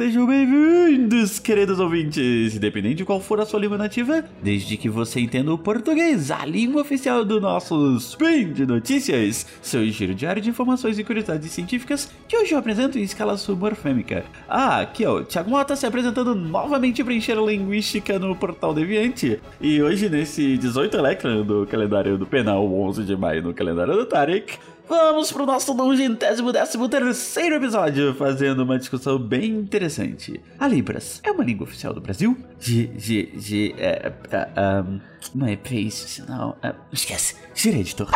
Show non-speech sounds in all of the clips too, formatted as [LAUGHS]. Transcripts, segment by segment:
sejam bem-vindos, queridos ouvintes. Independente de qual for a sua língua nativa, desde que você entenda o português, a língua oficial do nosso Spin de Notícias, seu giro diário de informações e curiosidades científicas, que hoje eu apresento em escala submorfêmica. Ah, aqui ó, o Thiago Mota se apresentando novamente para encher a linguística no Portal Deviante. E hoje, nesse 18 Electron do calendário do Penal, 11 de maio no calendário do Tarek, Vamos pro nosso nongentésimo décimo terceiro episódio, fazendo uma discussão bem interessante. A Libras é uma língua oficial do Brasil? G, G, G, é, é, um, não é isso, não. É, esquece, gira editor.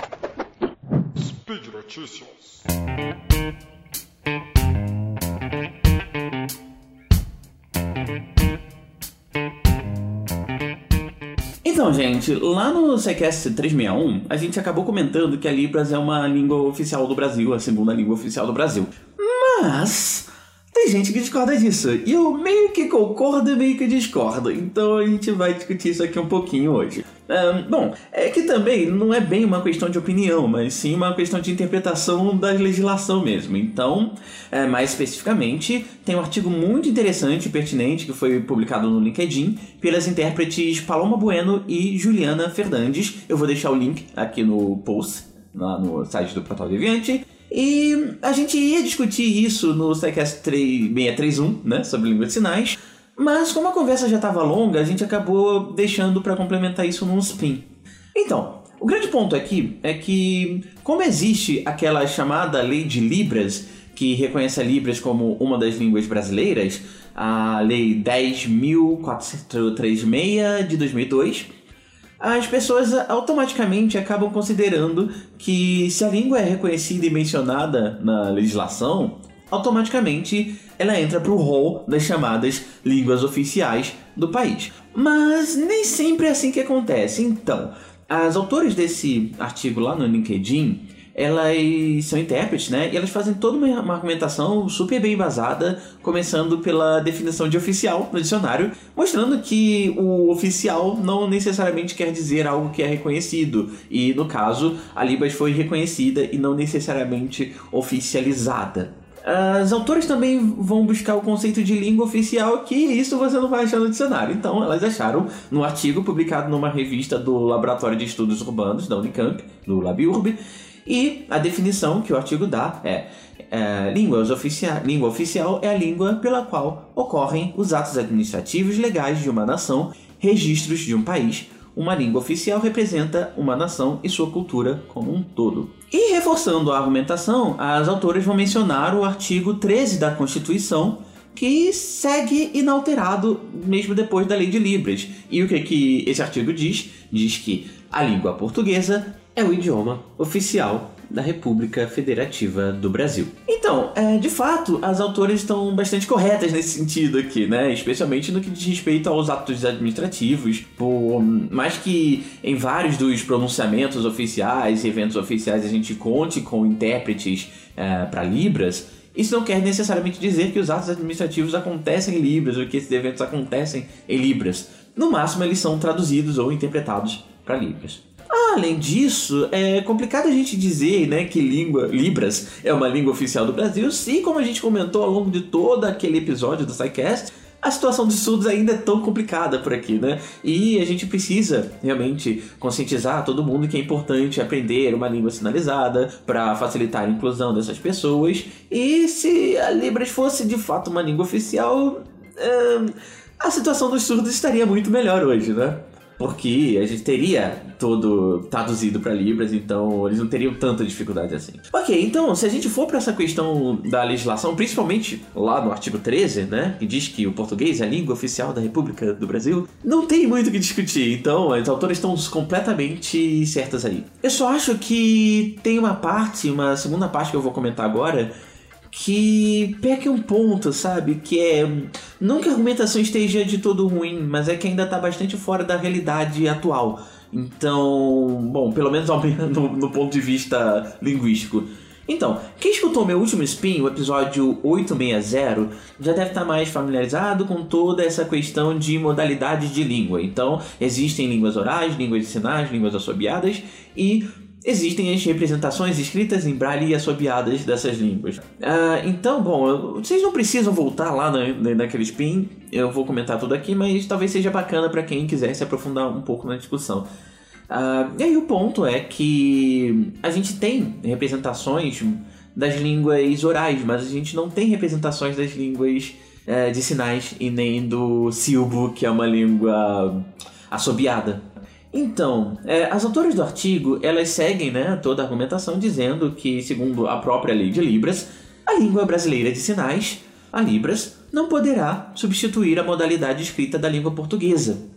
Speed Notícias. Então, gente, lá no CQS 361, a gente acabou comentando que a Libras é uma língua oficial do Brasil, a segunda língua oficial do Brasil. Mas tem gente que discorda disso. E eu meio que concordo e meio que discordo. Então a gente vai discutir isso aqui um pouquinho hoje. Um, bom, é que também não é bem uma questão de opinião, mas sim uma questão de interpretação da legislação mesmo. Então, é, mais especificamente, tem um artigo muito interessante e pertinente que foi publicado no LinkedIn pelas intérpretes Paloma Bueno e Juliana Fernandes. Eu vou deixar o link aqui no post, lá no site do Portal Deviante. E a gente ia discutir isso no SciCast 631, né, sobre língua de sinais, mas como a conversa já estava longa, a gente acabou deixando para complementar isso num spin. Então, o grande ponto aqui é que, como existe aquela chamada lei de Libras, que reconhece a Libras como uma das línguas brasileiras, a Lei 10.436 de 2002, as pessoas automaticamente acabam considerando que se a língua é reconhecida e mencionada na legislação, automaticamente ela entra para o rol das chamadas línguas oficiais do país. Mas nem sempre é assim que acontece. Então, as autores desse artigo lá no LinkedIn elas são intérpretes, né? E elas fazem toda uma argumentação super bem embasada, começando pela definição de oficial no dicionário, mostrando que o oficial não necessariamente quer dizer algo que é reconhecido. E no caso, a Libras foi reconhecida e não necessariamente oficializada. As autoras também vão buscar o conceito de língua oficial, que isso você não vai achar no dicionário. Então, elas acharam no artigo publicado numa revista do Laboratório de Estudos Urbanos da Unicamp, do LabUrb, e a definição que o artigo dá é, é línguas língua oficial é a língua pela qual ocorrem os atos administrativos legais de uma nação, registros de um país. Uma língua oficial representa uma nação e sua cultura como um todo. E reforçando a argumentação, as autoras vão mencionar o artigo 13 da Constituição, que segue inalterado mesmo depois da Lei de Libras. E o que, que esse artigo diz? Diz que a língua portuguesa é o idioma oficial da República Federativa do Brasil. Então, é, de fato, as autoras estão bastante corretas nesse sentido aqui, né? Especialmente no que diz respeito aos atos administrativos, por mais que em vários dos pronunciamentos oficiais e eventos oficiais a gente conte com intérpretes é, para Libras, isso não quer necessariamente dizer que os atos administrativos acontecem em Libras ou que esses eventos acontecem em Libras. No máximo, eles são traduzidos ou interpretados para Libras. Além disso, é complicado a gente dizer né, que língua Libras é uma língua oficial do Brasil, se, como a gente comentou ao longo de todo aquele episódio do SciCast, a situação dos surdos ainda é tão complicada por aqui, né? E a gente precisa realmente conscientizar todo mundo que é importante aprender uma língua sinalizada para facilitar a inclusão dessas pessoas. E se a Libras fosse de fato uma língua oficial, é, a situação dos surdos estaria muito melhor hoje, né? Porque a gente teria todo traduzido para Libras, então eles não teriam tanta dificuldade assim. Ok, então se a gente for para essa questão da legislação, principalmente lá no artigo 13, né, que diz que o português é a língua oficial da República do Brasil, não tem muito o que discutir, então as autoras estão completamente certas aí. Eu só acho que tem uma parte, uma segunda parte que eu vou comentar agora, que peca um ponto, sabe? Que é. Não que a argumentação esteja de todo ruim, mas é que ainda está bastante fora da realidade atual. Então, bom, pelo menos no, no ponto de vista linguístico. Então, quem escutou meu último spin, o episódio 860, já deve estar mais familiarizado com toda essa questão de modalidades de língua. Então, existem línguas orais, línguas de sinais, línguas assobiadas e existem as representações escritas em braille e assobiadas dessas línguas. Uh, então, bom, vocês não precisam voltar lá na, naquele spin, eu vou comentar tudo aqui, mas talvez seja bacana para quem quiser se aprofundar um pouco na discussão. Uh, e aí o ponto é que a gente tem representações das línguas orais, mas a gente não tem representações das línguas uh, de sinais e nem do silbo, que é uma língua assobiada. Então, é, as autoras do artigo, elas seguem né, toda a argumentação dizendo que, segundo a própria lei de Libras, a língua brasileira de sinais, a Libras, não poderá substituir a modalidade escrita da língua portuguesa.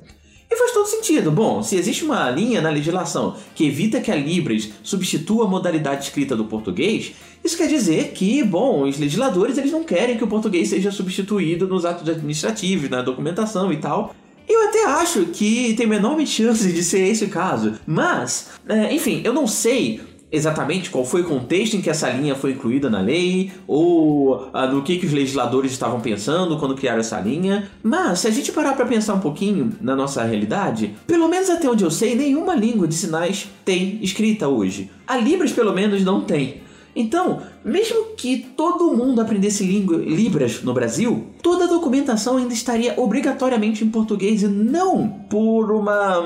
E faz todo sentido. Bom, se existe uma linha na legislação que evita que a Libras substitua a modalidade escrita do português, isso quer dizer que, bom, os legisladores eles não querem que o português seja substituído nos atos administrativos, na documentação e tal. Eu até acho que tem enorme chance de ser esse o caso. Mas, é, enfim, eu não sei exatamente qual foi o contexto em que essa linha foi incluída na lei, ou ah, no que, que os legisladores estavam pensando quando criaram essa linha. Mas, se a gente parar para pensar um pouquinho na nossa realidade, pelo menos até onde eu sei, nenhuma língua de sinais tem escrita hoje. A Libras, pelo menos, não tem. Então, mesmo que todo mundo aprendesse língua, Libras no Brasil, toda a documentação ainda estaria obrigatoriamente em português e não por uma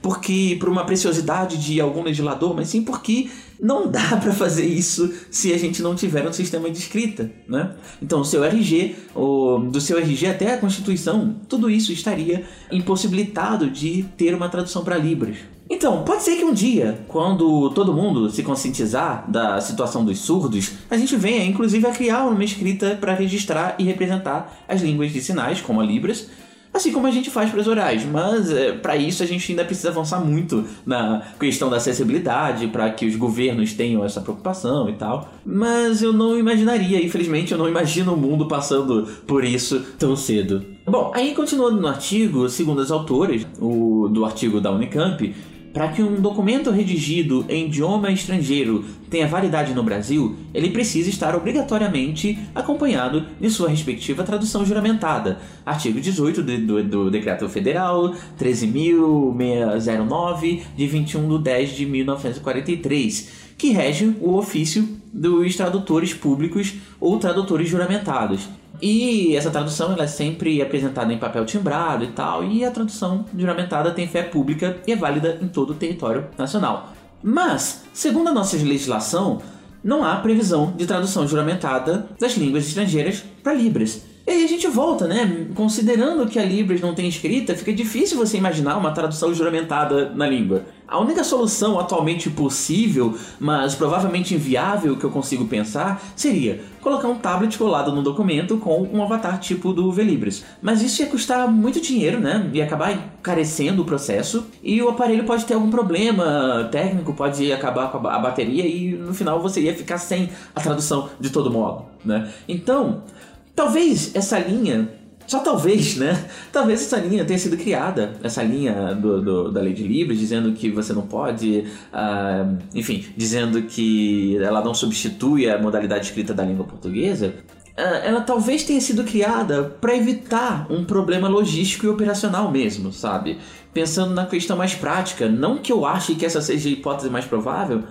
porque por uma preciosidade de algum legislador, mas sim porque não dá [LAUGHS] para fazer isso se a gente não tiver um sistema de escrita, né? Então, o seu RG, o, do seu RG até a Constituição, tudo isso estaria impossibilitado de ter uma tradução para Libras. Então, pode ser que um dia, quando todo mundo se conscientizar da situação dos surdos, a gente venha inclusive a criar uma escrita para registrar e representar as línguas de sinais, como a Libras, assim como a gente faz para as orais. Mas é, para isso a gente ainda precisa avançar muito na questão da acessibilidade, para que os governos tenham essa preocupação e tal. Mas eu não imaginaria, infelizmente, eu não imagino o mundo passando por isso tão cedo. Bom, aí continuando no artigo, segundo as autores, o do artigo da Unicamp, para que um documento redigido em idioma estrangeiro tenha validade no Brasil, ele precisa estar obrigatoriamente acompanhado de sua respectiva tradução juramentada. Artigo 18 do, do, Decreto Federal 13.609, de 21 de 10 de 1943, que rege o ofício dos tradutores públicos ou tradutores juramentados. E essa tradução ela é sempre apresentada em papel timbrado e tal, e a tradução juramentada tem fé pública e é válida em todo o território nacional. Mas, segundo a nossa legislação, não há previsão de tradução juramentada das línguas estrangeiras para Libras. E aí a gente volta, né? Considerando que a Libras não tem escrita, fica difícil você imaginar uma tradução juramentada na língua. A única solução atualmente possível, mas provavelmente inviável que eu consigo pensar, seria colocar um tablet colado no documento com um avatar tipo do Velibras. Mas isso ia custar muito dinheiro, né? Ia acabar encarecendo o processo e o aparelho pode ter algum problema técnico, pode acabar com a bateria e no final você ia ficar sem a tradução de todo modo, né? Então, Talvez essa linha, só talvez, né? Talvez essa linha tenha sido criada, essa linha do, do da lei de Libras, dizendo que você não pode, uh, enfim, dizendo que ela não substitui a modalidade escrita da língua portuguesa. Uh, ela talvez tenha sido criada para evitar um problema logístico e operacional mesmo, sabe? Pensando na questão mais prática, não que eu ache que essa seja a hipótese mais provável,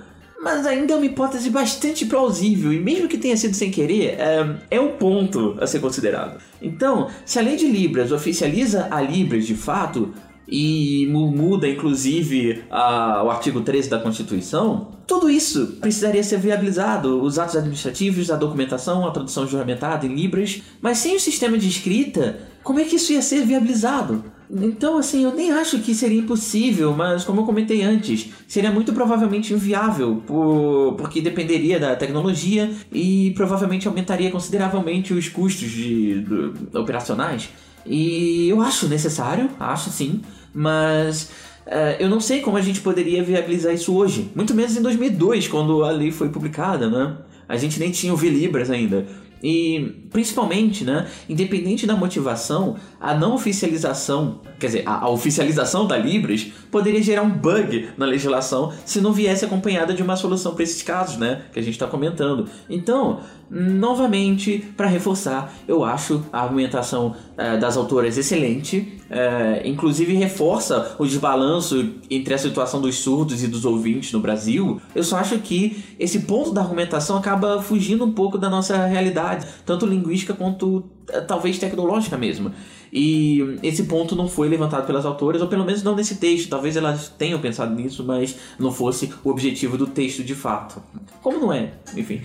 mas ainda é uma hipótese bastante plausível, e mesmo que tenha sido sem querer, é, é um ponto a ser considerado. Então, se a lei de Libras oficializa a Libras de fato, e muda inclusive a, o artigo 13 da Constituição, tudo isso precisaria ser viabilizado, os atos administrativos, a documentação, a tradução juramentada em Libras, mas sem o sistema de escrita, como é que isso ia ser viabilizado? Então, assim, eu nem acho que seria impossível, mas como eu comentei antes, seria muito provavelmente inviável, por, porque dependeria da tecnologia e provavelmente aumentaria consideravelmente os custos de, de, operacionais. E eu acho necessário, acho sim, mas uh, eu não sei como a gente poderia viabilizar isso hoje, muito menos em 2002, quando a lei foi publicada, né? A gente nem tinha o V-Libras ainda. E Principalmente, né, independente da motivação, a não oficialização, quer dizer, a, a, oficialização da Libras poderia gerar um bug na legislação se não viesse acompanhada de uma solução para esses casos, né, que a gente está comentando. Então, novamente, para reforçar, eu acho a argumentação é, das autoras excelente, é, inclusive reforça o desbalanço entre a situação dos surdos e dos ouvintes no Brasil. Eu só acho que esse ponto da argumentação acaba fugindo um pouco da nossa realidade, tanto linguística quanto é, talvez tecnológica mesmo. E esse ponto não foi levantado pelas autoras, ou pelo menos não nesse texto. Talvez elas tenham pensado nisso, mas não fosse o objetivo do texto de fato. Como não é? Enfim.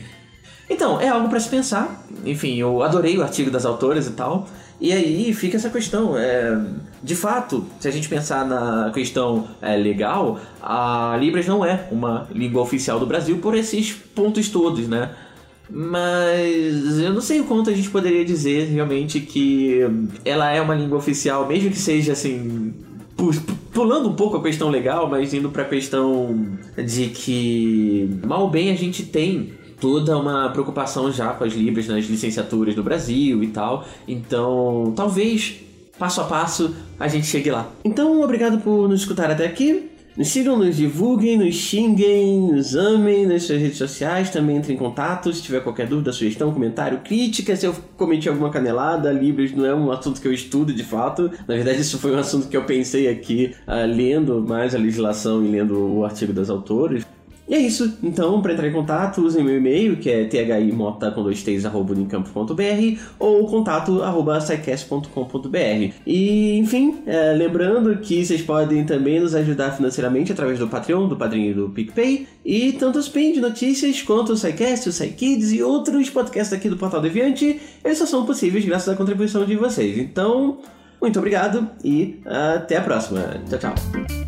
Então, é algo para se pensar. Enfim, eu adorei o artigo das autoras e tal. E aí fica essa questão. É, de fato, se a gente pensar na questão é, legal, a Libras não é uma língua oficial do Brasil por esses pontos todos, né? Mas eu não sei o quanto a gente poderia dizer realmente que ela é uma língua oficial, mesmo que seja assim. Pulando um pouco a questão legal, mas indo para a questão de que mal bem a gente tem toda uma preocupação já com as Libras nas licenciaturas no Brasil e tal. Então, talvez passo a passo a gente chegue lá. Então, obrigado por nos escutar até aqui. Nos sigam, nos divulguem, nos xinguem, nos amem nas suas redes sociais, também entre em contato se tiver qualquer dúvida, sugestão, comentário, crítica, se eu cometi alguma canelada, Libras não é um assunto que eu estudo de fato. Na verdade, isso foi um assunto que eu pensei aqui uh, lendo mais a legislação e lendo o artigo das autoras. E é isso. Então, para entrar em contato, usem meu e-mail, que é thimota com dois t's, arroba ou contato arroba E, enfim, é, lembrando que vocês podem também nos ajudar financeiramente através do Patreon, do Padrinho do PicPay. E tanto os PIN de notícias quanto o SciCast, o SciKids e outros podcasts aqui do Portal Deviante, eles só são possíveis graças à contribuição de vocês. Então, muito obrigado e até a próxima. Tchau, tchau.